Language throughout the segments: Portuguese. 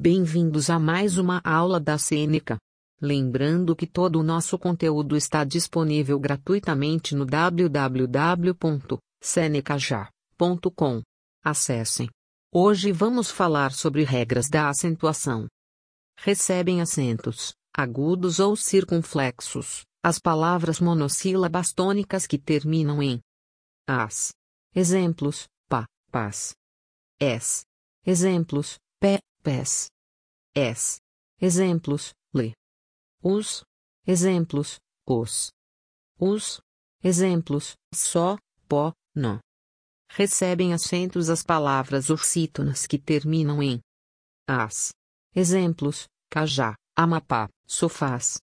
Bem-vindos a mais uma aula da Cênica. Lembrando que todo o nosso conteúdo está disponível gratuitamente no www.senecaja.com. Acessem. Hoje vamos falar sobre regras da acentuação. Recebem acentos, agudos ou circunflexos, as palavras monossílabas tônicas que terminam em as. Exemplos: pa, paz. Es. Exemplos: pé, pés. Es. Exemplos: le. Os. Exemplos: os. Os. Exemplos: só, pó, nó. Recebem acentos as palavras oxítonas que terminam em as. Exemplos: cajá, amapá, sofás.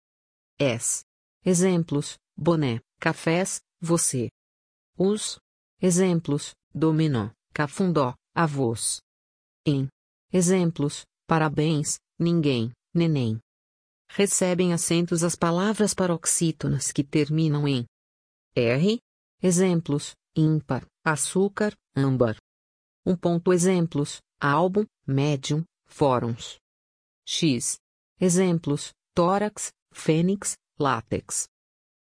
Es. Exemplos: boné, cafés, você. Os. Exemplos: dominó, cafundó, avós. Em. Exemplos: parabéns, ninguém, neném. Recebem acentos as palavras paroxítonas que terminam em R. Exemplos: ímpar, açúcar, âmbar. Um ponto exemplos: álbum, médium, fóruns. X. Exemplos: tórax, fênix, látex.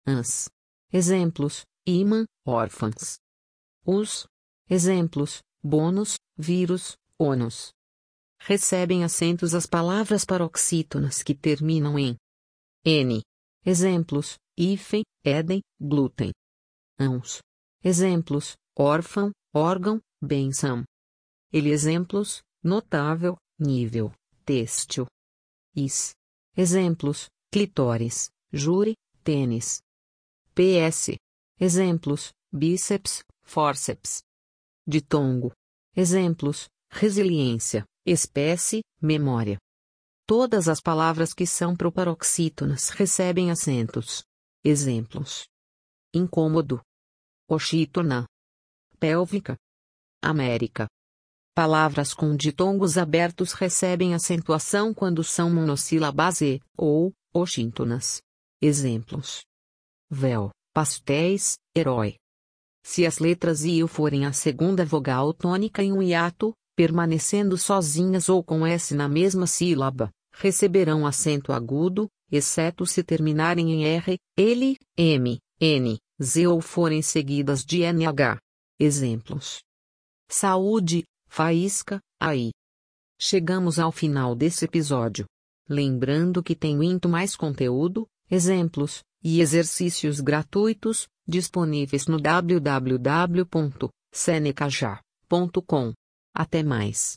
Ans. Exemplos: imã, órfãs. Os. Exemplos: bônus, vírus, ônus. Recebem acentos as palavras paroxítonas que terminam em N. Exemplos: hífen, éden, glúten. Ãos. Exemplos: órfão, órgão, benção. Ele exemplos: notável, nível, têxtil. Is. Exemplos: clitóris, júri, tênis. PS. Exemplos: bíceps, fórceps. Ditongo. Exemplos: resiliência, espécie, memória. Todas as palavras que são proparoxítonas recebem acentos. Exemplos: incômodo, oxítona, pélvica, américa. Palavras com ditongos abertos recebem acentuação quando são monossílabas e, ou, oxíntonas. Exemplos: véu, pastéis, herói. Se as letras I forem a segunda vogal tônica em um hiato, permanecendo sozinhas ou com S na mesma sílaba, receberão acento agudo, exceto se terminarem em R, L, M, N, Z ou forem seguidas de NH. Exemplos: Saúde, faísca, aí. Chegamos ao final desse episódio. Lembrando que tem muito mais conteúdo, exemplos e exercícios gratuitos disponíveis no www.senecaja.com. Até mais.